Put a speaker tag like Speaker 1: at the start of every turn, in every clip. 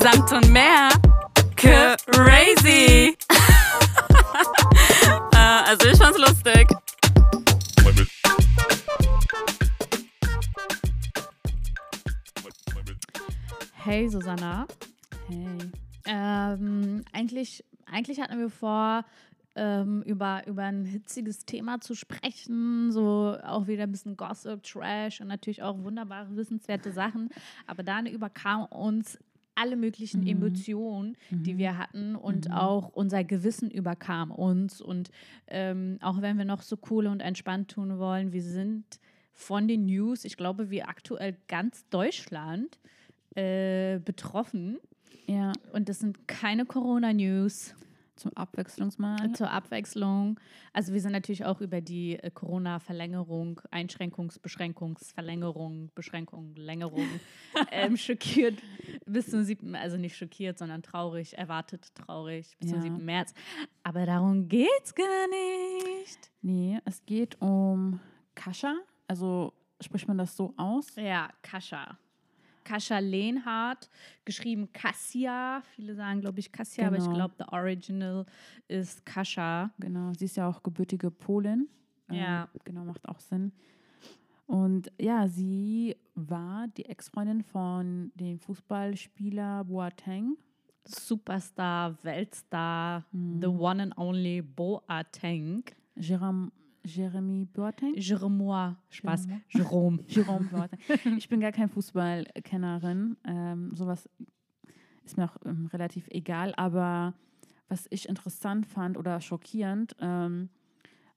Speaker 1: Samt und mehr. Crazy. äh, also ich fand's lustig.
Speaker 2: Hey Susanna.
Speaker 3: Hey.
Speaker 2: Ähm, eigentlich, eigentlich hatten wir vor, ähm, über, über ein hitziges Thema zu sprechen, so auch wieder ein bisschen Gossip, Trash und natürlich auch wunderbare, wissenswerte Sachen. Aber dann überkam uns alle möglichen
Speaker 3: Mhm.
Speaker 2: Emotionen, die
Speaker 3: Mhm.
Speaker 2: wir hatten und
Speaker 3: Mhm.
Speaker 2: auch unser Gewissen überkam uns. Und ähm, auch wenn wir noch so cool und entspannt tun wollen, wir sind von den News, ich glaube, wie aktuell ganz Deutschland äh, betroffen.
Speaker 3: Ja,
Speaker 2: Und das sind keine Corona-News
Speaker 3: zum Abwechslungsmal.
Speaker 2: zur Abwechslung. Also wir sind natürlich auch über die äh, Corona-Verlängerung, Einschränkungs-, Beschränkungs-, Verlängerung, Beschränkung, Längerung ähm, schockiert bis zum 7., also nicht schockiert, sondern traurig, erwartet traurig bis zum
Speaker 3: Ja.
Speaker 2: 7. März. Aber darum geht's gar nicht.
Speaker 3: Nee, es geht um Kascha. Also spricht man das so aus?
Speaker 2: Ja, Kascha. Kascha Lehnhardt, geschrieben Kassia. Viele sagen, glaube ich, Kassia, aber ich
Speaker 3: Genau.
Speaker 2: glaube, the original ist Kascha.
Speaker 3: Genau, sie ist ja auch gebürtige Polin. Ähm,
Speaker 2: Ja.
Speaker 3: Genau, macht auch Sinn. Und ja, sie war die Ex-Freundin von dem Fußballspieler Boateng.
Speaker 2: Superstar, Weltstar,
Speaker 3: Mhm.
Speaker 2: the one and only Boateng.
Speaker 3: Jerome, Jeremy Boateng.
Speaker 2: Jerome, Spaß,
Speaker 3: Jerome.
Speaker 2: Jerome.
Speaker 3: Boateng. Ich bin gar kein Fußballkennerin. Ähm, sowas ist mir auch ähm, relativ egal. Aber was ich interessant fand oder schockierend, ähm,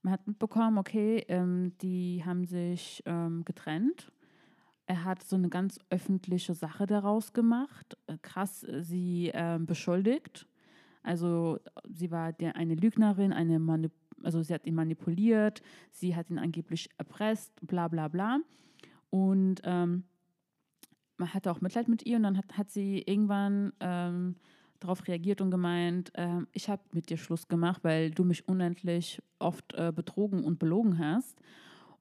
Speaker 3: man hat mitbekommen, okay, ähm, die haben sich ähm, getrennt. Er hat so eine ganz öffentliche Sache daraus gemacht. Äh, krass, sie ähm, beschuldigt. Also sie war der, eine Lügnerin, eine Manip also sie hat ihn manipuliert, sie hat ihn angeblich erpresst, bla bla bla. Und ähm, man hatte auch Mitleid mit ihr und dann hat, hat sie irgendwann ähm, darauf reagiert und gemeint, ähm, ich habe mit dir Schluss gemacht, weil du mich unendlich oft äh, betrogen und belogen hast.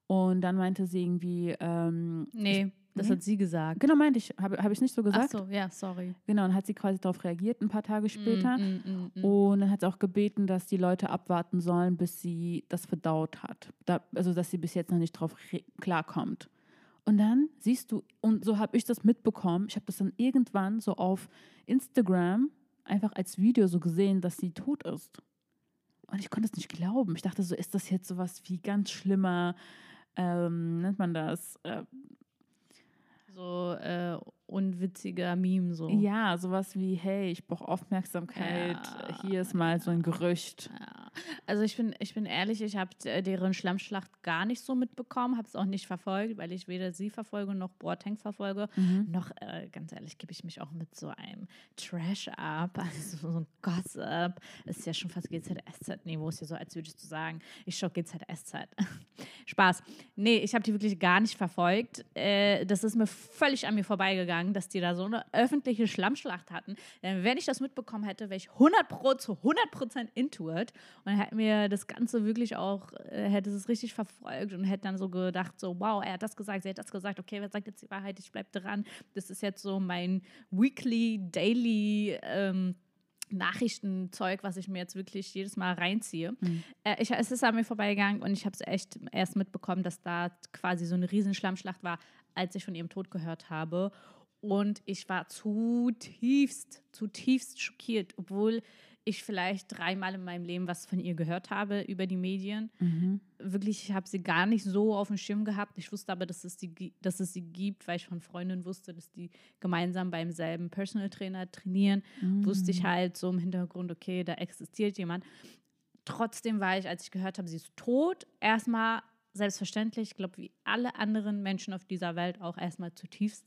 Speaker 3: Und dann meinte sie irgendwie, ähm,
Speaker 2: Nee, das
Speaker 3: Nee?
Speaker 2: hat sie gesagt.
Speaker 3: genau meinte ich, habe hab ich nicht so
Speaker 2: Ach
Speaker 3: gesagt.
Speaker 2: so, ja, sorry.
Speaker 3: Genau, und hat sie quasi darauf reagiert, ein paar Tage später.
Speaker 2: Mm, mm, mm, mm.
Speaker 3: Und dann hat sie auch gebeten, dass die Leute abwarten sollen, bis sie das verdaut hat. Da, also, dass sie bis jetzt noch nicht drauf klarkommt. Und dann siehst du, und so habe ich das mitbekommen, ich habe das dann irgendwann so auf Instagram einfach als Video so gesehen, dass sie tot ist. Und ich konnte es nicht glauben. Ich dachte so, ist das jetzt sowas wie ganz schlimmer, ähm, nennt man das? Äh,
Speaker 2: So äh, unwitziger Meme so.
Speaker 3: ja, sowas wie, hey, ich brauche Aufmerksamkeit,
Speaker 2: Ja.
Speaker 3: hier ist mal so ein Gerücht.
Speaker 2: Ja. Also ich bin, ich bin ehrlich, ich habe deren Schlammschlacht gar nicht so mitbekommen, habe es auch nicht verfolgt, weil ich weder sie verfolge noch Boateng verfolge.
Speaker 3: Mhm.
Speaker 2: Noch, äh, ganz ehrlich, gebe ich mich auch mit so einem Trash ab, also so, ein Gossip. Ist ja schon fast GZSZ-Niveau, ist ja so, als würdest du sagen, ich schaue GZSZ. Spaß. Nee, ich habe die wirklich gar nicht verfolgt. Äh, das ist mir völlig an mir vorbeigegangen, dass die da so eine öffentliche Schlammschlacht hatten. Denn wenn ich das mitbekommen hätte, wäre ich 100 Pro zu 100 Prozent into it und hätte mir das Ganze wirklich auch, äh, hätte es richtig verfolgt und hätte dann so gedacht, so, wow, er hat das gesagt, sie hat das gesagt, okay, wer sagt jetzt die Wahrheit, ich bleibe dran. Das ist jetzt so mein weekly, daily ähm, Nachrichtenzeug, was ich mir jetzt wirklich jedes Mal reinziehe.
Speaker 3: Mhm.
Speaker 2: Äh, ich, es ist an mir vorbeigegangen und ich habe es echt erst mitbekommen, dass da quasi so eine riesen Schlammschlacht war, als ich von ihrem Tod gehört habe. Und ich war zutiefst, zutiefst schockiert, obwohl ich vielleicht dreimal in meinem Leben was von ihr gehört habe über die Medien.
Speaker 3: Mhm.
Speaker 2: Wirklich, ich habe sie gar nicht so auf dem Schirm gehabt. Ich wusste aber, dass es, die, dass es sie gibt, weil ich von Freundinnen wusste, dass die gemeinsam beim selben Personal Trainer trainieren. Wusste ich halt so im Hintergrund, okay, da existiert jemand. Trotzdem war ich, als ich gehört habe, sie ist tot, erstmal selbstverständlich, ich glaube, wie alle anderen Menschen auf dieser Welt auch erstmal zutiefst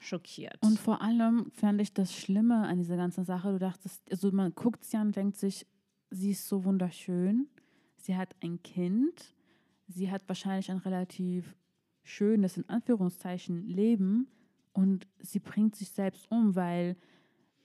Speaker 2: schockiert.
Speaker 3: Und vor allem fand ich das Schlimme an dieser ganzen Sache. Du dachtest, also man guckt sie an und denkt sich, sie ist so wunderschön. Sie hat ein Kind. Sie hat wahrscheinlich ein relativ schönes, in Anführungszeichen, Leben. Und sie bringt sich selbst um, weil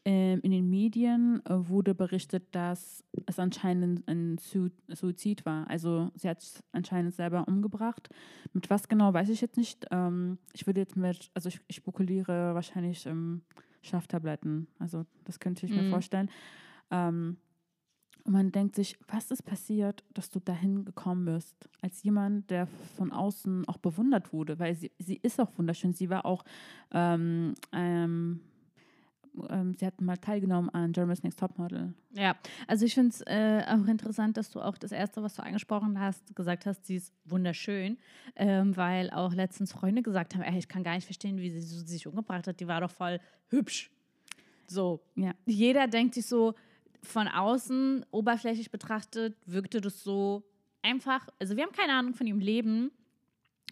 Speaker 3: ähm, in den Medien äh, wurde berichtet, dass es anscheinend ein Su Suizid war. Also sie hat sich anscheinend selber umgebracht. Mit was genau, weiß ich jetzt nicht. Ähm, ich würde jetzt mit, also ich, ich spekuliere wahrscheinlich ähm, Schlaftabletten. Also das könnte ich mir
Speaker 2: Mhm.
Speaker 3: vorstellen. Ähm, und man denkt sich, was ist passiert, dass du dahin gekommen bist, als jemand, der von außen auch bewundert wurde, weil sie, sie ist auch wunderschön. Sie war auch, ähm, ähm, ähm, sie hat mal teilgenommen an Germany's Next Topmodel.
Speaker 2: Ja, also ich finde es äh, auch interessant, dass du auch das Erste, was du angesprochen hast, gesagt hast, sie ist wunderschön, ähm, weil auch letztens Freunde gesagt haben, ey, ich kann gar nicht verstehen, wie sie so sich umgebracht hat, die war doch voll hübsch. So,
Speaker 3: Ja.
Speaker 2: jeder denkt sich so, von außen, oberflächlich betrachtet, wirkte das so einfach, also wir haben keine Ahnung von ihrem Leben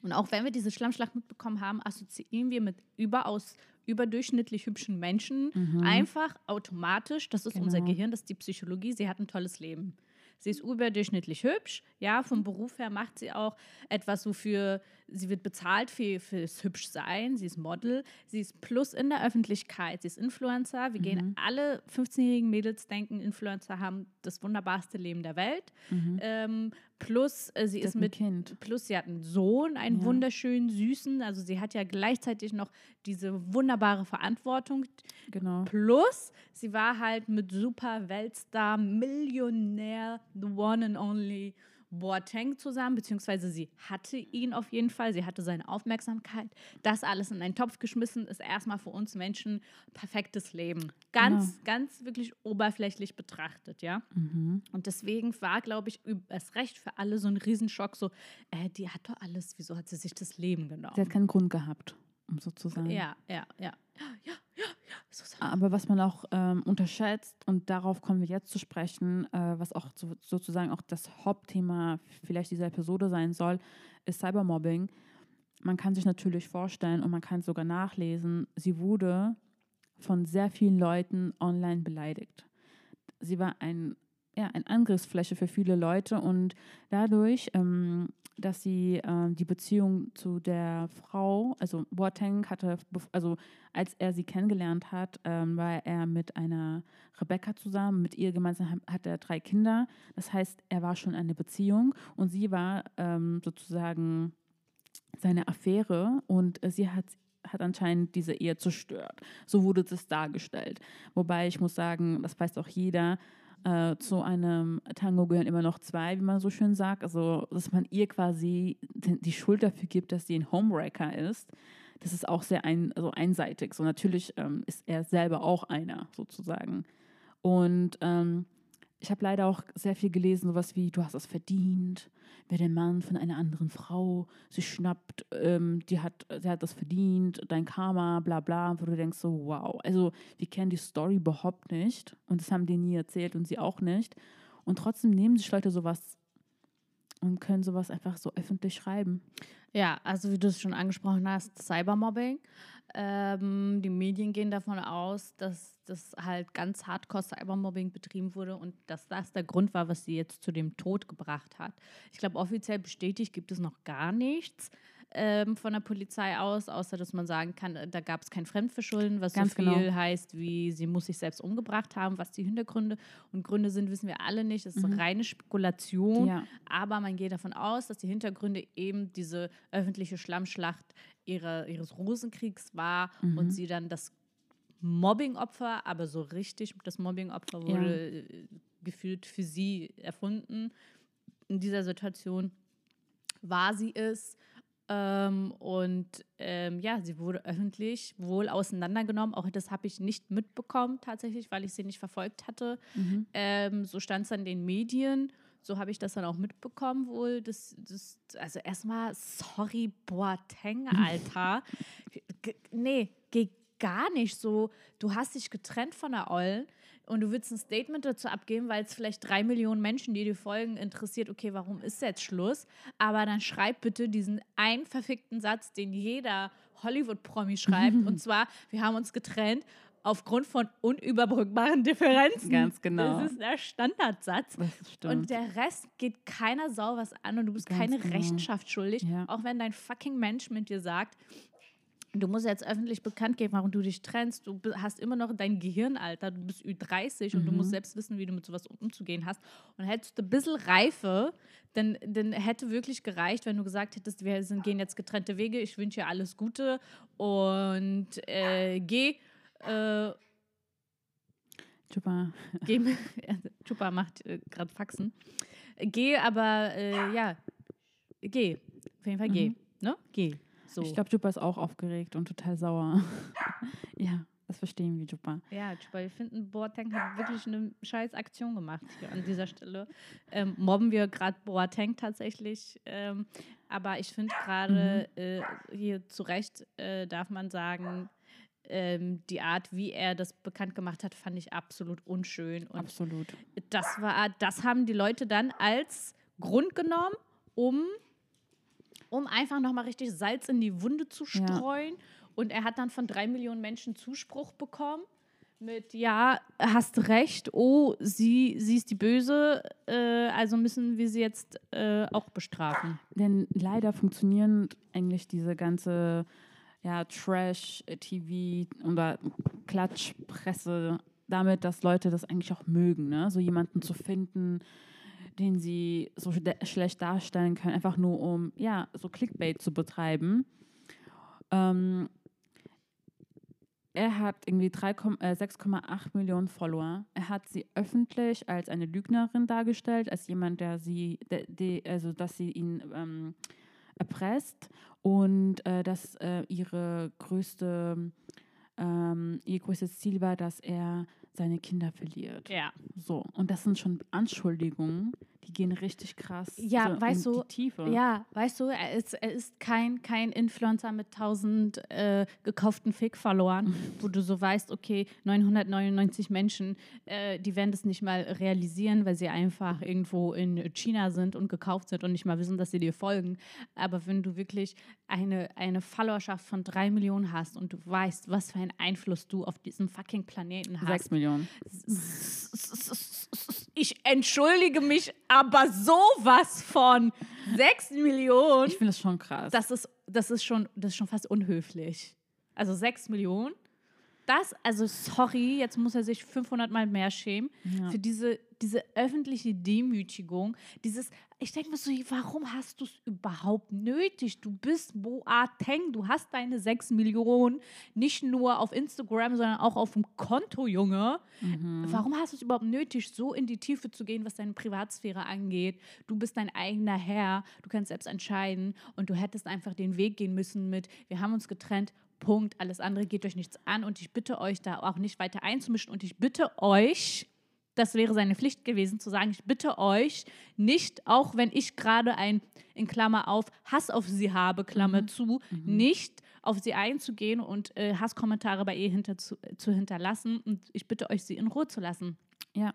Speaker 2: und auch wenn wir diese Schlammschlacht mitbekommen haben, assoziieren wir mit überaus überdurchschnittlich hübschen Menschen einfach automatisch, das ist unser
Speaker 3: Mhm. Genau.
Speaker 2: Gehirn, das ist die Psychologie, sie hat ein tolles Leben. Sie ist überdurchschnittlich hübsch, ja, vom Beruf her macht sie auch etwas, wofür sie wird bezahlt für, fürs Hübschsein. Sie ist Model, sie ist plus in der Öffentlichkeit, sie ist Influencer. Wir
Speaker 3: Mhm.
Speaker 2: gehen alle 15-jährigen Mädels denken, Influencer haben das wunderbarste Leben der Welt. Ähm, plus äh, sie
Speaker 3: Mhm. Sie
Speaker 2: ist mit
Speaker 3: Kind.
Speaker 2: Plus sie hat einen Sohn, einen
Speaker 3: Ja.
Speaker 2: wunderschönen, süßen. Also sie hat ja gleichzeitig noch diese wunderbare Verantwortung.
Speaker 3: Genau.
Speaker 2: Plus sie war halt mit super Weltstar, Millionär, the one and only Boateng zusammen, beziehungsweise sie hatte ihn auf jeden Fall, sie hatte seine Aufmerksamkeit. Das alles in einen Topf geschmissen ist erstmal für uns Menschen perfektes Leben. Ganz,
Speaker 3: Genau.
Speaker 2: ganz wirklich oberflächlich betrachtet, ja.
Speaker 3: Mhm.
Speaker 2: Und deswegen war, glaube ich, erst recht für alle so ein Riesenschock, so, äh, die hat doch alles, wieso hat sie sich das Leben genommen?
Speaker 3: Sie hat keinen Grund gehabt, um so zu sein.
Speaker 2: ja, ja, ja. Ja, ja, ja.
Speaker 3: Aber was man auch ähm, unterschätzt, und darauf kommen wir jetzt zu sprechen, äh, was auch so, sozusagen auch das Hauptthema vielleicht dieser Episode sein soll, ist Cybermobbing. Man kann sich natürlich vorstellen und man kann sogar nachlesen, sie wurde von sehr vielen Leuten online beleidigt. Sie war ein, ja, eine Angriffsfläche für viele Leute und dadurch, ähm, dass sie ähm, die Beziehung zu der Frau, also Boateng hatte, also als er sie kennengelernt hat, ähm, war er mit einer Rebecca zusammen. Mit ihr gemeinsam ha- hat er drei Kinder. Das heißt, er war schon in einer Beziehung und sie war ähm, sozusagen seine Affäre und äh, sie hat hat anscheinend diese Ehe zerstört. So wurde es dargestellt. Wobei ich muss sagen, das weiß auch jeder, äh, zu einem Tango gehören immer noch zwei, wie man so schön sagt. Also, dass man ihr quasi die Schuld dafür gibt, dass sie ein Homewrecker ist, das ist auch sehr ein, also einseitig. So natürlich ähm, ist er selber auch einer sozusagen. Und ähm, ich habe leider auch sehr viel gelesen, sowas wie, du hast es verdient, wer den Mann von einer anderen Frau sich schnappt, ähm, die hat, der hat das verdient, dein Karma, bla bla, wo du denkst so, wow. Also wir kennen die Story überhaupt nicht und das haben die nie erzählt und sie auch nicht. Und trotzdem nehmen sich Leute sowas und können sowas einfach so öffentlich schreiben.
Speaker 2: Ja, also wie du es schon angesprochen hast, Cybermobbing. Ähm, die Medien gehen davon aus, dass das halt ganz hardcore Cybermobbing betrieben wurde und dass das der Grund war, was sie jetzt zu dem Tod gebracht hat. Ich glaube, offiziell bestätigt gibt es noch gar nichts ähm, von der Polizei aus, außer dass man sagen kann, äh, da gab es kein Fremdverschulden, was
Speaker 3: Ganz
Speaker 2: so viel
Speaker 3: genau.
Speaker 2: heißt, wie sie muss sich selbst umgebracht haben. Was die Hintergründe und Gründe sind, wissen wir alle nicht. Es ist reine Spekulation.
Speaker 3: Ja.
Speaker 2: Aber man geht davon aus, dass die Hintergründe eben diese öffentliche Schlammschlacht ihre, ihres Rosenkriegs war
Speaker 3: Mhm.
Speaker 2: und sie dann das Mobbingopfer, aber so richtig, das Mobbingopfer
Speaker 3: Ja.
Speaker 2: wurde äh, gefühlt für sie erfunden. In dieser Situation war sie es. Ähm, und ähm, ja, sie wurde öffentlich wohl auseinandergenommen. Auch das habe ich nicht mitbekommen tatsächlich, weil ich sie nicht verfolgt hatte.
Speaker 3: Mhm.
Speaker 2: Ähm, so stand es an den Medien. So habe ich das dann auch mitbekommen wohl. Das, das, also erstmal, sorry, Boateng, Alter. Nee, geht gar nicht so. Du hast dich getrennt von der Ollen und du willst ein Statement dazu abgeben, weil es vielleicht drei Millionen Menschen, die dir folgen, interessiert, okay, warum ist jetzt Schluss? Aber dann schreib bitte diesen einen verfickten Satz, den jeder Hollywood-Promi schreibt. und zwar, wir haben uns getrennt aufgrund von unüberbrückbaren Differenzen.
Speaker 3: Ganz genau.
Speaker 2: Das ist der Standardsatz. Und der Rest geht keiner Sau was an und du bist
Speaker 3: Ganz
Speaker 2: keine
Speaker 3: genau.
Speaker 2: Rechenschaft schuldig,
Speaker 3: Ja.
Speaker 2: auch wenn dein fucking Mensch mit dir sagt, du musst jetzt öffentlich bekannt geben, warum du dich trennst. Du hast immer noch dein Gehirnalter, du bist Ü30 und du
Speaker 3: Mhm.
Speaker 2: musst selbst wissen, wie du mit sowas umzugehen hast. Und hättest du ein bisschen Reife, dann, dann hätte wirklich gereicht, wenn du gesagt hättest, wir sind, gehen jetzt getrennte Wege, ich wünsche dir alles Gute und äh, geh äh,
Speaker 3: Super.
Speaker 2: geh, Chupa macht äh, gerade Faxen. Geh, aber äh, ja, geh. Auf jeden Fall geh.
Speaker 3: Mhm.
Speaker 2: Ne? Geh. So.
Speaker 3: Ich glaube, Jupa ist auch aufgeregt und total sauer. ja, das verstehen wir, Jupa.
Speaker 2: Ja, Chupa, wir finden, Boateng hat wirklich eine scheiß Aktion gemacht hier an dieser Stelle. Ähm, mobben wir gerade Boateng tatsächlich. Ähm, aber ich finde gerade äh, hier zu Recht äh, darf man sagen, ähm, die Art, wie er das bekannt gemacht hat, fand ich absolut unschön. Und
Speaker 3: Absolut.
Speaker 2: das war, das haben die Leute dann als Grund genommen, um, um einfach nochmal richtig Salz in die Wunde zu
Speaker 3: Ja.
Speaker 2: streuen. Und er hat dann von drei Millionen Menschen Zuspruch bekommen. Mit ja, hast recht, oh, sie, sie ist die Böse, äh, also müssen wir sie jetzt äh, auch bestrafen.
Speaker 3: Denn leider funktionieren eigentlich diese ganze ja, Trash-TV oder Klatschpresse damit, dass Leute das eigentlich auch mögen, ne? so jemanden zu finden, den sie so schlecht darstellen können, einfach nur um ja, so Clickbait zu betreiben. Ähm, er hat irgendwie 3, äh, 6,8 Millionen Follower. Er hat sie öffentlich als eine Lügnerin dargestellt, als jemand, der sie, der, die, also dass sie ihn ähm, erpresst und äh, dass äh, ihre größte, ähm, ihr größtes Ziel war, dass er seine Kinder verliert.
Speaker 2: Ja.
Speaker 3: So, und das sind schon Anschuldigungen, die gehen richtig krass
Speaker 2: Ja,
Speaker 3: so
Speaker 2: weißt
Speaker 3: in
Speaker 2: du,
Speaker 3: die Tiefe.
Speaker 2: Ja, weißt du, er ist, er ist kein, kein Influencer mit 1000 äh, gekauften Fake-Followern, wo du so weißt, okay, 999 Menschen, äh, die werden das nicht mal realisieren, weil sie einfach irgendwo in China sind und gekauft sind und nicht mal wissen, dass sie dir folgen. Aber wenn du wirklich eine, eine Followerschaft von drei Millionen hast und du weißt, was für einen Einfluss du auf diesem fucking Planeten hast,
Speaker 3: Sechs Millionen.
Speaker 2: ich entschuldige mich, aber sowas von sechs Millionen.
Speaker 3: Ich finde das schon krass.
Speaker 2: Das ist, das ist schon, das ist schon fast unhöflich. Also sechs Millionen. Das, also sorry, jetzt muss er sich 500 Mal mehr schämen
Speaker 3: Ja.
Speaker 2: für diese, diese öffentliche Demütigung. Dieses, ich denke mir so, warum hast du es überhaupt nötig? Du bist Boateng, du hast deine sechs Millionen nicht nur auf Instagram, sondern auch auf dem Konto, Junge.
Speaker 3: Mhm.
Speaker 2: Warum hast du es überhaupt nötig, so in die Tiefe zu gehen, was deine Privatsphäre angeht? Du bist dein eigener Herr, du kannst selbst entscheiden und du hättest einfach den Weg gehen müssen mit, wir haben uns getrennt, Punkt, alles andere geht euch nichts an und ich bitte euch da auch nicht weiter einzumischen und ich bitte euch, das wäre seine Pflicht gewesen, zu sagen, ich bitte euch nicht, auch wenn ich gerade ein, in Klammer auf, Hass auf sie habe, Klammer zu, nicht auf sie einzugehen und äh, Hasskommentare bei ihr hinter zu, zu hinterlassen und ich bitte euch, sie in Ruhe zu lassen.
Speaker 3: Ja,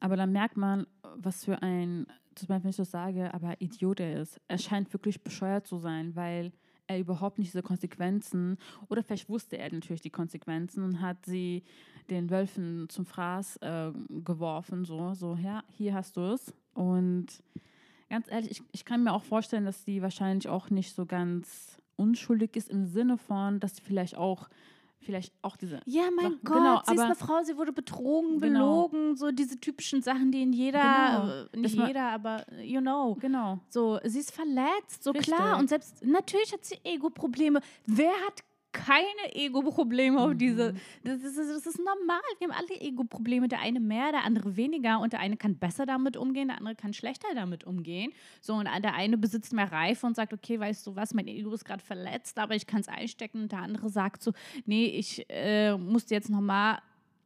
Speaker 3: aber dann merkt man, was für ein, zum Beispiel, wenn ich das sage, aber Idiot er ist. Er scheint wirklich bescheuert zu sein, weil er überhaupt nicht diese Konsequenzen, oder vielleicht wusste er natürlich die Konsequenzen und hat sie den Wölfen zum Fraß äh, geworfen, so, so, ja, hier hast du es. Und ganz ehrlich, ich, ich kann mir auch vorstellen, dass sie wahrscheinlich auch nicht so ganz unschuldig ist im Sinne von, dass sie vielleicht auch, vielleicht auch diese
Speaker 2: Ja, mein
Speaker 3: Doch,
Speaker 2: Gott,
Speaker 3: genau,
Speaker 2: sie ist eine Frau, sie wurde betrogen,
Speaker 3: Genau.
Speaker 2: belogen, so diese typischen Sachen, die in jeder,
Speaker 3: Genau.
Speaker 2: äh, nicht jeder, aber you know.
Speaker 3: Genau.
Speaker 2: So, sie ist verletzt, so
Speaker 3: Richtig.
Speaker 2: klar. Und selbst, natürlich hat sie Ego-Probleme. Wer hat keine Ego-Probleme auf diese. Das ist, das ist normal. Wir haben alle Ego-Probleme. Der eine mehr, der andere weniger. Und der eine kann besser damit umgehen, der andere kann schlechter damit umgehen. So, und der eine besitzt mehr Reife und sagt, okay, weißt du was, mein Ego ist gerade verletzt, aber ich kann es einstecken. Und der andere sagt so, nee, ich äh, muss dir jetzt nochmal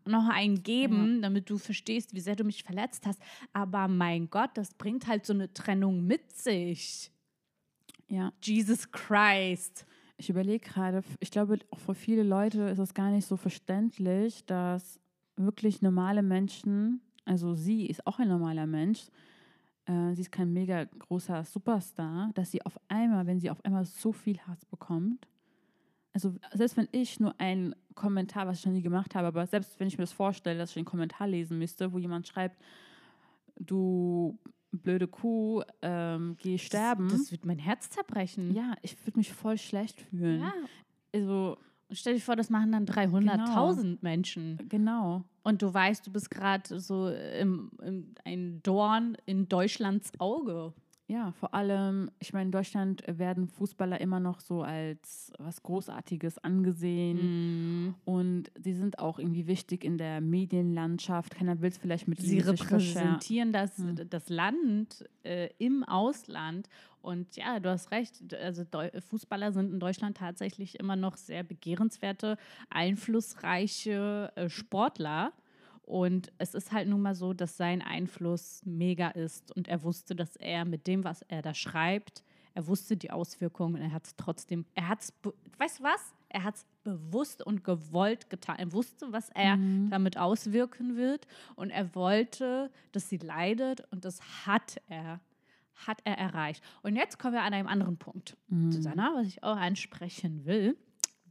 Speaker 2: noch einen geben, damit du verstehst, wie sehr du mich verletzt hast. Aber mein Gott, das bringt halt so eine Trennung mit sich.
Speaker 3: Ja.
Speaker 2: Jesus Christ.
Speaker 3: Ich überlege gerade, ich glaube, auch für viele Leute ist es gar nicht so verständlich, dass wirklich normale Menschen, also sie ist auch ein normaler Mensch, äh, sie ist kein mega großer Superstar, dass sie auf einmal, wenn sie auf einmal so viel Hass bekommt, also selbst wenn ich nur einen Kommentar, was ich noch nie gemacht habe, aber selbst wenn ich mir das vorstelle, dass ich einen Kommentar lesen müsste, wo jemand schreibt, du blöde Kuh, ähm, geh sterben.
Speaker 2: Das, das wird mein Herz zerbrechen.
Speaker 3: ja, ich würde mich voll schlecht fühlen.
Speaker 2: Ja.
Speaker 3: Also,
Speaker 2: Und stell dir vor, das machen dann 300.000 Menschen.
Speaker 3: genau.
Speaker 2: Und du weißt, du bist gerade so im, im, ein Dorn in Deutschlands Auge.
Speaker 3: Ja, vor allem, ich meine, in Deutschland werden Fußballer immer noch so als was Großartiges angesehen.
Speaker 2: Mhm.
Speaker 3: Und sie sind auch irgendwie wichtig in der Medienlandschaft. Keiner will es vielleicht mit
Speaker 2: Sie repräsentieren das,
Speaker 3: Hm.
Speaker 2: das Land äh, im Ausland. Und ja, du hast recht. Also Fußballer sind in Deutschland tatsächlich immer noch sehr begehrenswerte, einflussreiche äh, Sportler. Und es ist halt nun mal so, dass sein Einfluss mega ist. Und er wusste, dass er mit dem, was er da schreibt, er wusste die Auswirkungen und er hat es trotzdem, er hat es, weißt du was? Er hat es bewusst und gewollt getan. Er wusste, was er
Speaker 3: Mhm.
Speaker 2: damit auswirken wird und er wollte, dass sie leidet und das hat er, hat er erreicht. Und jetzt kommen wir an einem anderen Punkt,
Speaker 3: Mhm.
Speaker 2: Susanna, was ich auch ansprechen will.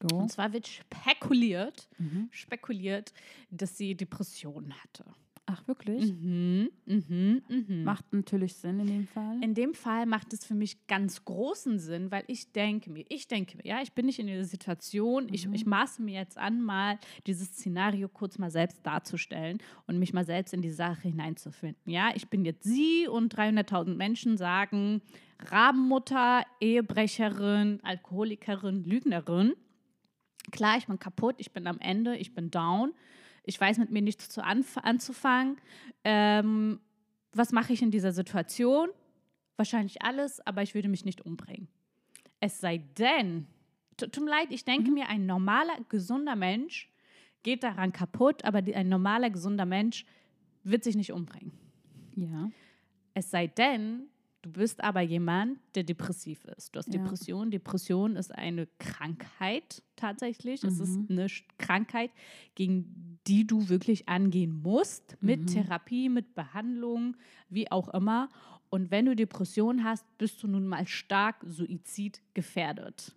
Speaker 3: Go.
Speaker 2: Und zwar wird spekuliert,
Speaker 3: Mhm.
Speaker 2: spekuliert, dass sie Depressionen hatte.
Speaker 3: Ach, wirklich?
Speaker 2: Mhm, mhm, mhm.
Speaker 3: Macht natürlich Sinn in dem Fall.
Speaker 2: In dem Fall macht es für mich ganz großen Sinn, weil ich denke mir, ich denke mir, ja, ich bin nicht in dieser Situation, ich,
Speaker 3: Mhm.
Speaker 2: ich maße mir jetzt an, mal dieses Szenario kurz mal selbst darzustellen und mich mal selbst in die Sache hineinzufinden. Ja, ich bin jetzt sie und 300.000 Menschen sagen, Rabenmutter, Ehebrecherin, Alkoholikerin, Lügnerin. Klar, ich bin kaputt, ich bin am Ende, ich bin down. Ich weiß mit mir nichts zu anf anzufangen. Ähm, was mache ich in dieser Situation? Wahrscheinlich alles, aber ich würde mich nicht umbringen. Es sei denn, tu- tut mir leid, ich denke mir, ein normaler, gesunder Mensch geht daran kaputt, aber die, ein normaler, gesunder Mensch wird sich nicht umbringen.
Speaker 3: ja.
Speaker 2: Es sei denn, du bist aber jemand, der depressiv ist. Du hast
Speaker 3: Ja.
Speaker 2: Depression. Depression ist eine Krankheit tatsächlich. Es ist
Speaker 3: Mhm.
Speaker 2: eine Krankheit, gegen die du wirklich angehen musst, mit
Speaker 3: Mhm.
Speaker 2: Therapie, mit Behandlung, wie auch immer. Und wenn du Depression hast, bist du nun mal stark suizidgefährdet.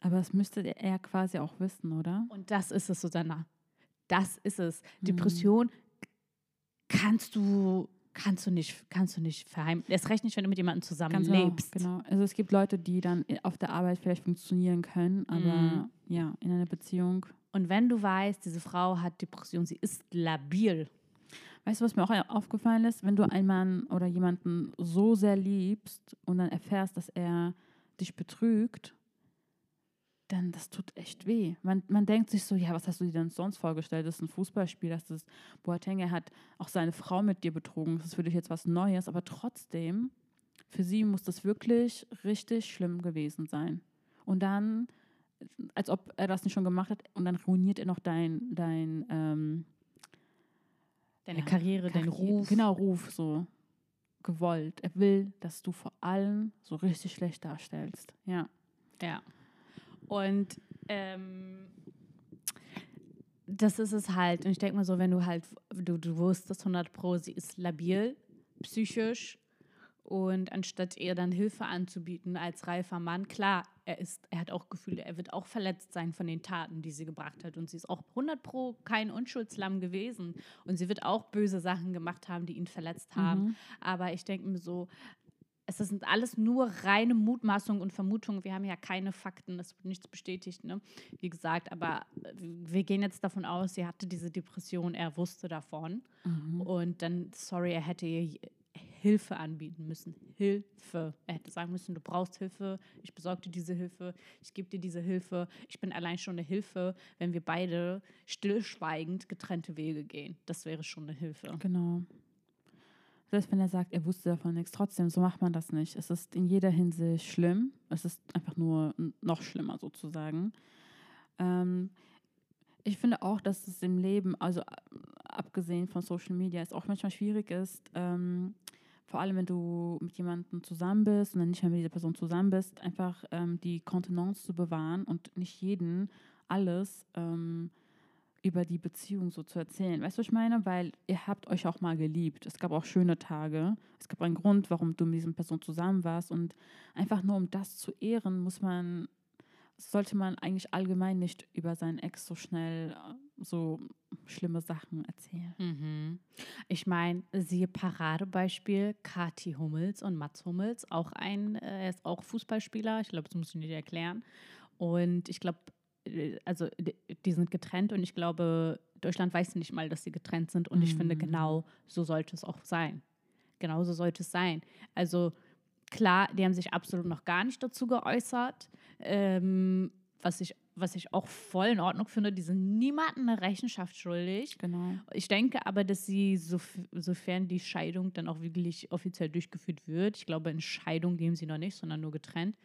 Speaker 3: Aber das müsste er quasi auch wissen, oder?
Speaker 2: Und das ist es, Susanna. Das ist es.
Speaker 3: Mhm.
Speaker 2: Depression kannst du, kannst du nicht, kannst du nicht verheimlichen. Erst recht nicht, wenn du mit jemandem zusammen
Speaker 3: genau,
Speaker 2: lebst.
Speaker 3: genau. Also es gibt Leute, die dann auf der Arbeit vielleicht funktionieren können, aber
Speaker 2: Mhm.
Speaker 3: ja, in einer Beziehung.
Speaker 2: Und wenn du weißt, diese Frau hat Depression, sie ist labil.
Speaker 3: Weißt du, was mir auch aufgefallen ist? Wenn du einen Mann oder jemanden so sehr liebst und dann erfährst, dass er dich betrügt, dann das tut echt weh. Man, man denkt sich so, ja, was hast du dir denn sonst vorgestellt? Das ist ein Fußballspiel, das ist Boateng, er hat auch seine Frau mit dir betrogen. Das ist für dich jetzt was Neues, aber trotzdem, für sie muss das wirklich richtig schlimm gewesen sein. Und dann, als ob er das nicht schon gemacht hat, und dann ruiniert er noch dein, dein ähm,
Speaker 2: Deine
Speaker 3: Ja,
Speaker 2: Karriere, dein
Speaker 3: Karriere-
Speaker 2: Ruf.
Speaker 3: Genau, Ruf, so gewollt. Er will, dass du vor allem so richtig schlecht darstellst. Ja.
Speaker 2: Ja. Und ähm, das ist es halt. Und ich denke mal so, wenn du halt, du, du wusstest 100 Pro, sie ist labil, psychisch. Und anstatt ihr dann Hilfe anzubieten als reifer Mann, klar, er, ist, er hat auch Gefühle, er wird auch verletzt sein von den Taten, die sie gebracht hat. Und sie ist auch 100 Pro kein Unschuldslamm gewesen. Und sie wird auch böse Sachen gemacht haben, die ihn verletzt haben.
Speaker 3: Mhm.
Speaker 2: Aber ich denke mir so, es sind alles nur reine Mutmaßungen und Vermutungen. Wir haben ja keine Fakten, es wird nichts bestätigt, ne? Wie gesagt, aber äh, wir gehen jetzt davon aus, sie hatte diese Depression, er wusste davon.
Speaker 3: Mhm.
Speaker 2: Und dann, sorry, er hätte ihr Hilfe anbieten müssen. Hilfe. Er hätte sagen müssen, du brauchst Hilfe, ich besorge dir diese Hilfe, ich gebe dir diese Hilfe. Ich bin allein schon eine Hilfe, wenn wir beide stillschweigend getrennte Wege gehen. Das wäre schon eine Hilfe.
Speaker 3: Genau. Selbst wenn er sagt, er wusste davon nichts, trotzdem, so macht man das nicht. Es ist in jeder Hinsicht schlimm. Es ist einfach nur noch schlimmer sozusagen. Ähm, ich finde auch, dass es im Leben, also abgesehen von Social Media, es auch manchmal schwierig ist, ähm, vor allem wenn du mit jemandem zusammen bist und dann nicht mehr mit dieser Person zusammen bist, einfach ähm, die Kontenance zu bewahren und nicht jeden alles ähm, über die Beziehung so zu erzählen. Weißt du, was ich meine? Weil ihr habt euch auch mal geliebt. Es gab auch schöne Tage. Es gab einen Grund, warum du mit dieser Person zusammen warst. Und einfach nur um das zu ehren, muss man, sollte man eigentlich allgemein nicht über seinen Ex so schnell äh, so schlimme Sachen erzählen.
Speaker 2: Mhm. Ich meine, siehe Paradebeispiel Kati Hummels und Mats Hummels, auch ein, äh, er ist auch Fußballspieler, ich glaube, das muss ich nicht erklären. Und ich glaube, also die, sind getrennt und ich glaube, Deutschland weiß nicht mal, dass sie getrennt sind. Und ich finde,
Speaker 3: Mhm.
Speaker 2: genau so sollte es auch sein. Genauso sollte es sein. Also klar, die haben sich absolut noch gar nicht dazu geäußert. Ähm, was ich was ich auch voll in Ordnung finde, die sind niemandem eine Rechenschaft schuldig.
Speaker 3: Genau.
Speaker 2: Ich denke aber, dass sie, sof sofern die Scheidung dann auch wirklich offiziell durchgeführt wird, ich glaube, in Scheidung gehen sie noch nicht, sondern nur getrennt.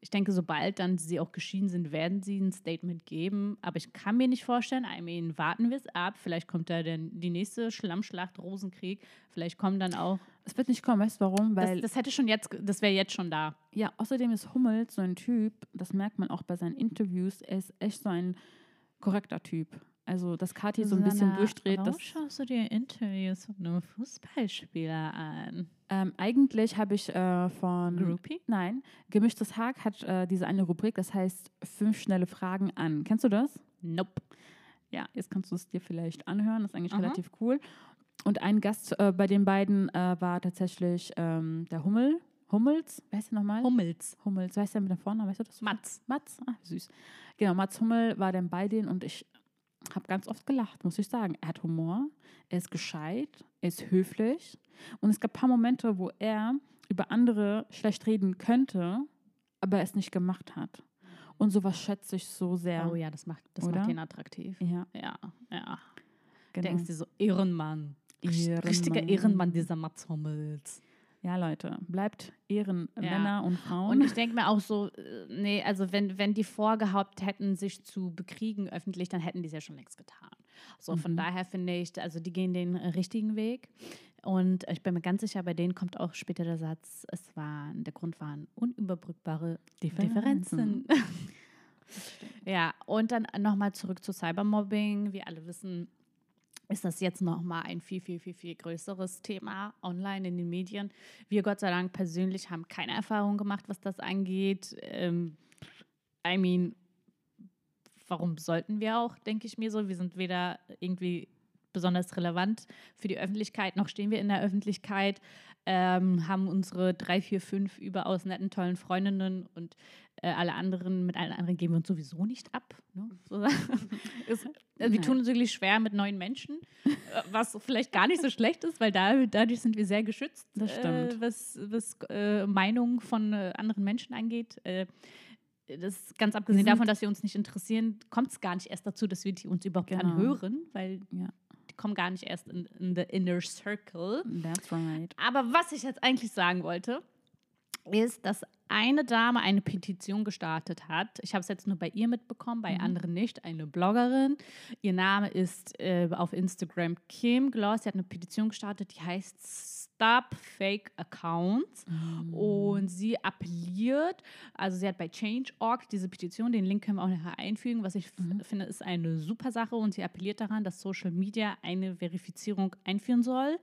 Speaker 2: Ich denke, sobald dann sie auch geschieden sind, werden sie ein Statement geben. Aber ich kann mir nicht vorstellen, I mean, warten wir es ab. Vielleicht kommt da dann die nächste Schlammschlacht, Rosenkrieg. Vielleicht kommen dann auch.
Speaker 3: Es wird nicht kommen, weißt du warum? Weil
Speaker 2: das, das hätte schon jetzt, das wäre jetzt schon da.
Speaker 3: Ja, außerdem ist Hummels so ein Typ, das merkt man auch bei seinen Interviews, er ist echt so ein korrekter Typ. Also, dass Kathi so ein bisschen durchdreht,
Speaker 2: Warum schaust du dir Interviews von einem Fußballspieler an?
Speaker 3: ähm, eigentlich habe ich äh, von
Speaker 2: Groupie?
Speaker 3: Nein, Gemischtes Hack hat äh, diese eine Rubrik, das heißt fünf schnelle Fragen an. Kennst du das?
Speaker 2: Nope.
Speaker 3: Ja, jetzt kannst du es dir vielleicht anhören, das ist eigentlich
Speaker 2: Aha.
Speaker 3: relativ cool. Und ein Gast äh, bei den beiden äh, war tatsächlich ähm, der Hummel. Hummels, wer ist der nochmal?
Speaker 2: Hummels.
Speaker 3: Hummels, weißt du mit dem Vornamen, weißt du das?
Speaker 2: Mats.
Speaker 3: Mats, ah, süß. Genau, Mats Hummel war dann bei denen und ich habe ganz oft gelacht, muss ich sagen. Er hat Humor, er ist gescheit, er ist höflich und es gab ein paar Momente, wo er über andere schlecht reden könnte, aber es nicht gemacht hat. Und sowas schätze ich so sehr.
Speaker 2: Oh ja, das macht, das
Speaker 3: Oder?
Speaker 2: macht ihn attraktiv.
Speaker 3: Ja,
Speaker 2: Ja, ja.
Speaker 3: genau.
Speaker 2: Denkst du so, Ehrenmann.
Speaker 3: Ehrenmann.
Speaker 2: Richtiger Ehrenmann, dieser Mats Hummels.
Speaker 3: Ja, Leute, bleibt Ehren
Speaker 2: Ja.
Speaker 3: Männer und Frauen.
Speaker 2: Und ich denke mir auch so, äh, nee, also wenn, wenn die vorgehabt hätten, sich zu bekriegen öffentlich, dann hätten die es ja schon längst getan. So, von
Speaker 3: Mhm.
Speaker 2: daher finde ich, also die gehen den richtigen Weg. Und ich bin mir ganz sicher, bei denen kommt auch später der Satz, es war, der Grund waren unüberbrückbare Differenzen. ja, und dann nochmal zurück zu Cybermobbing. Wir alle wissen, ist das jetzt nochmal ein viel, viel, viel, viel größeres Thema online in den Medien. Wir Gott sei Dank persönlich haben keine Erfahrung gemacht, was das angeht. Ähm, I mean, warum sollten wir auch, denke ich mir so. Wir sind weder irgendwie besonders relevant für die Öffentlichkeit, noch stehen wir in der Öffentlichkeit, ähm, haben unsere drei, vier, fünf überaus netten, tollen Freundinnen und äh, alle anderen, mit allen anderen geben wir uns sowieso nicht ab. Ne? So, ist, also wir tun uns wirklich schwer mit neuen Menschen, äh, was vielleicht gar nicht so schlecht ist, weil da, dadurch sind wir sehr geschützt,
Speaker 3: Das stimmt.
Speaker 2: Äh, was, was äh, Meinungen von äh, anderen Menschen angeht. Äh, das ist ganz abgesehen davon, dass wir uns nicht interessieren, kommt es gar nicht erst dazu, dass wir die uns überhaupt
Speaker 3: Genau.
Speaker 2: anhören, weil
Speaker 3: Ja.
Speaker 2: die kommen gar nicht erst in, in the inner circle.
Speaker 3: That's right.
Speaker 2: Aber was ich jetzt eigentlich sagen wollte, ist, dass eine Dame eine Petition gestartet hat. Ich habe es jetzt nur bei ihr mitbekommen, bei anderen nicht. Eine Bloggerin. Ihr Name ist äh, auf Instagram Kim Gloss. Sie hat eine Petition gestartet, die heißt Stop Fake Accounts. Und sie appelliert, also sie hat bei Change.org diese Petition, den Link können wir auch nachher einfügen, was ich f- finde, ist eine super Sache. Und sie appelliert daran, dass Social Media eine Verifizierung einführen soll,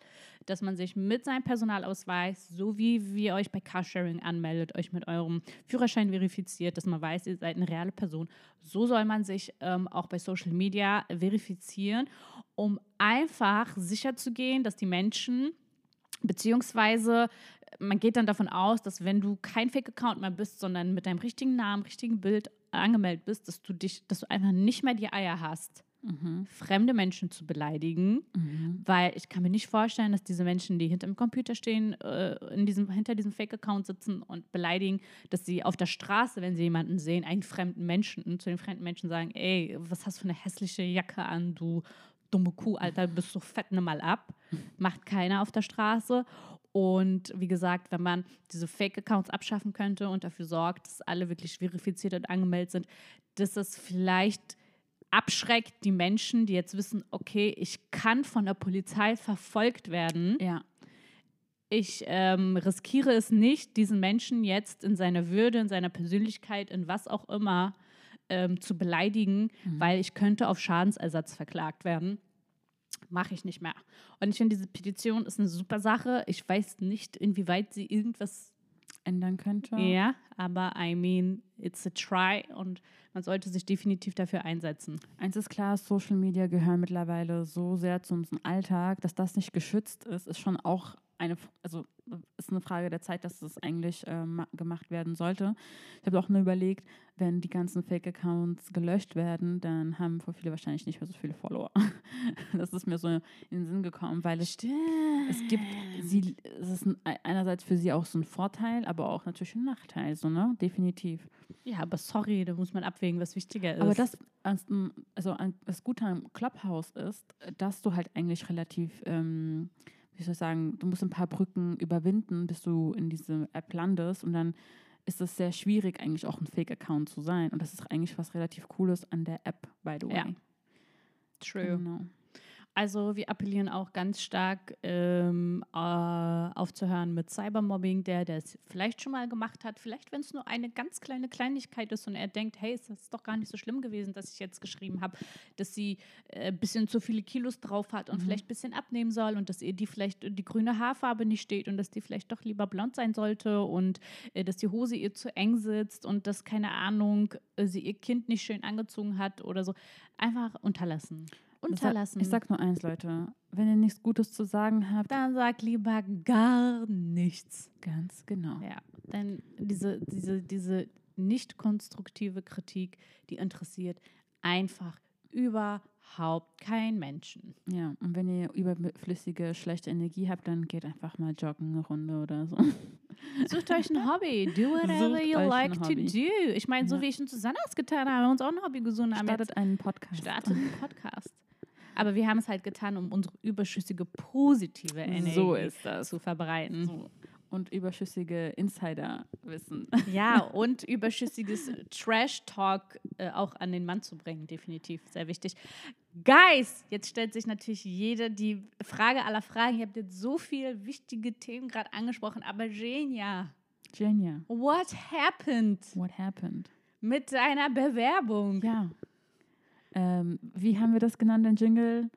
Speaker 2: dass man sich mit seinem Personalausweis, so wie wir euch bei Carsharing anmeldet, euch mit eurem Führerschein verifiziert, dass man weiß, ihr seid eine reale Person. So soll man sich ähm, auch bei Social Media verifizieren, um einfach sicherzugehen, dass die Menschen Beziehungsweise man geht dann davon aus, dass wenn du kein Fake-Account mehr bist, sondern mit deinem richtigen Namen, richtigen Bild angemeldet bist, dass du dich, dass du einfach nicht mehr die Eier hast,
Speaker 3: Mhm.
Speaker 2: fremde Menschen zu beleidigen.
Speaker 3: Mhm.
Speaker 2: Weil ich kann mir nicht vorstellen, dass diese Menschen, die hinter dem Computer stehen, äh, in diesem, hinter diesem Fake-Account sitzen und beleidigen, dass sie auf der Straße, wenn sie jemanden sehen, einen fremden Menschen, zu den fremden Menschen sagen, ey, was hast du für eine hässliche Jacke an, du dumme Kuh, Alter, bist so fett, nimm mal ab. Macht keiner auf der Straße. Und wie gesagt, wenn man diese Fake-Accounts abschaffen könnte und dafür sorgt, dass alle wirklich verifiziert und angemeldet sind, dass es vielleicht abschreckt die Menschen, die jetzt wissen, okay, ich kann von der Polizei verfolgt werden.
Speaker 3: Ja.
Speaker 2: Ich ähm, riskiere es nicht, diesen Menschen jetzt in seiner Würde, in seiner Persönlichkeit, in was auch immer ähm, zu beleidigen, weil ich könnte auf Schadensersatz verklagt werden. Mache ich nicht mehr. Und ich finde, diese Petition ist eine super Sache. Ich weiß nicht, inwieweit sie irgendwas
Speaker 3: Ändern könnte.
Speaker 2: ja, aber I mean, it's a try und man sollte sich definitiv dafür einsetzen.
Speaker 3: Eins ist klar, Social Media gehören mittlerweile so sehr zu unserem Alltag, dass das nicht geschützt ist, ist schon auch eine, also ist eine Frage der Zeit, dass das eigentlich ähm, gemacht werden sollte. Ich habe auch nur überlegt, wenn die ganzen Fake-Accounts gelöscht werden, dann haben voll viele wahrscheinlich nicht mehr so viele Follower. das ist mir so in den Sinn gekommen, weil es, es gibt, sie, es ist ein, einerseits für sie auch so ein Vorteil, aber auch natürlich ein Nachteil, so, ne? Definitiv.
Speaker 2: Ja, aber sorry, da muss man abwägen, was wichtiger ist.
Speaker 3: Aber das, also das Gute am Clubhouse ist, dass du halt eigentlich relativ, ähm, wie soll ich sagen, du musst ein paar Brücken überwinden, bis du in diese App landest und dann ist es sehr schwierig, eigentlich auch ein Fake-Account zu sein. Und das ist eigentlich was relativ Cooles an der App, by the way.
Speaker 2: Ja. True. Genau. Also wir appellieren auch ganz stark ähm, äh, aufzuhören mit Cybermobbing, der der es vielleicht schon mal gemacht hat. Vielleicht, wenn es nur eine ganz kleine Kleinigkeit ist und er denkt, hey, ist das doch gar nicht so schlimm gewesen, dass ich jetzt geschrieben habe, dass sie ein äh, bisschen zu viele Kilos drauf hat und mhm. vielleicht ein bisschen abnehmen soll und dass ihr die vielleicht die grüne Haarfarbe nicht steht und dass die vielleicht doch lieber blond sein sollte und äh, dass die Hose ihr zu eng sitzt und dass, keine Ahnung, äh, sie ihr Kind nicht schön angezogen hat oder so. Einfach unterlassen unterlassen.
Speaker 3: Ich sag nur eins, Leute. Wenn ihr nichts Gutes zu sagen habt,
Speaker 2: dann sag lieber gar nichts.
Speaker 3: Ganz genau.
Speaker 2: Ja, denn diese, diese, diese nicht konstruktive Kritik, die interessiert einfach überhaupt keinen Menschen.
Speaker 3: Ja, und wenn ihr überflüssige, schlechte Energie habt, dann geht einfach mal joggen eine Runde oder so.
Speaker 2: Sucht euch ein Hobby. Do whatever you like to do. Ich meine, so ja. wie ich und Susanna es getan habe, haben wir uns auch ein Hobby gesucht.
Speaker 3: Startet einen Podcast.
Speaker 2: Startet einen Podcast. Aber wir haben es halt getan, um unsere überschüssige positive Energie
Speaker 3: so ist das.
Speaker 2: zu verbreiten. So.
Speaker 3: Und überschüssige Insider-Wissen.
Speaker 2: Ja, und überschüssiges Trash-Talk äh, auch an den Mann zu bringen, definitiv. Sehr wichtig. Guys, jetzt stellt sich natürlich jeder die Frage aller Fragen. Ihr habt jetzt so viele wichtige Themen gerade angesprochen, aber Genia.
Speaker 3: Genia.
Speaker 2: What happened?
Speaker 3: What happened?
Speaker 2: Mit deiner Bewerbung.
Speaker 3: Ja ähm, wie haben wir das genannt, den Jingle?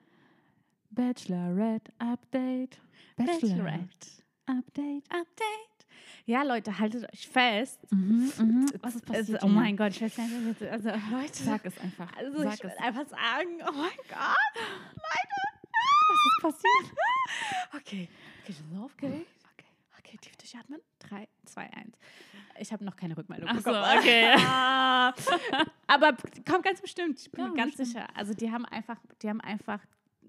Speaker 3: Bachelorette Update.
Speaker 2: Bachelorette Update. Update. Ja, Leute, haltet euch fest.
Speaker 3: Mhm, mhm.
Speaker 2: Was ist passiert? oh mein Gott, ich weiß gar nicht, also Leute.
Speaker 3: Sag es einfach.
Speaker 2: Also
Speaker 3: Sag
Speaker 2: ich will einfach sagen, oh mein Gott, Leute.
Speaker 3: Was ist passiert?
Speaker 2: Okay, okay, ich bin so aufgeregt. Durchatmen. 3, 2, 1. Ich habe noch keine Rückmeldung
Speaker 3: Ach
Speaker 2: bekommen.
Speaker 3: So, okay.
Speaker 2: Aber kommt ganz bestimmt. Ich bin
Speaker 3: Ja,
Speaker 2: mir ganz
Speaker 3: bestimmt.
Speaker 2: sicher. Also die haben einfach, die haben einfach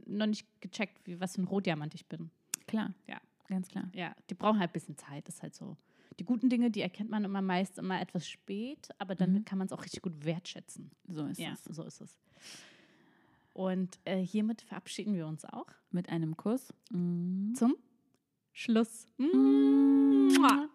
Speaker 2: noch nicht gecheckt, wie, was für ein Rotdiamant ich bin.
Speaker 3: Klar.
Speaker 2: Ja.
Speaker 3: Ganz klar.
Speaker 2: Ja, die brauchen halt ein bisschen Zeit. Das ist halt so. Die guten Dinge, die erkennt man immer meist immer etwas spät, aber dann
Speaker 3: Mhm.
Speaker 2: kann man es auch richtig gut wertschätzen.
Speaker 3: So ist
Speaker 2: Ja,
Speaker 3: es.
Speaker 2: so ist es. Und äh, hiermit verabschieden wir uns auch
Speaker 3: Mit einem Kuss. Mhm.
Speaker 2: zum Schluss.
Speaker 3: Mua.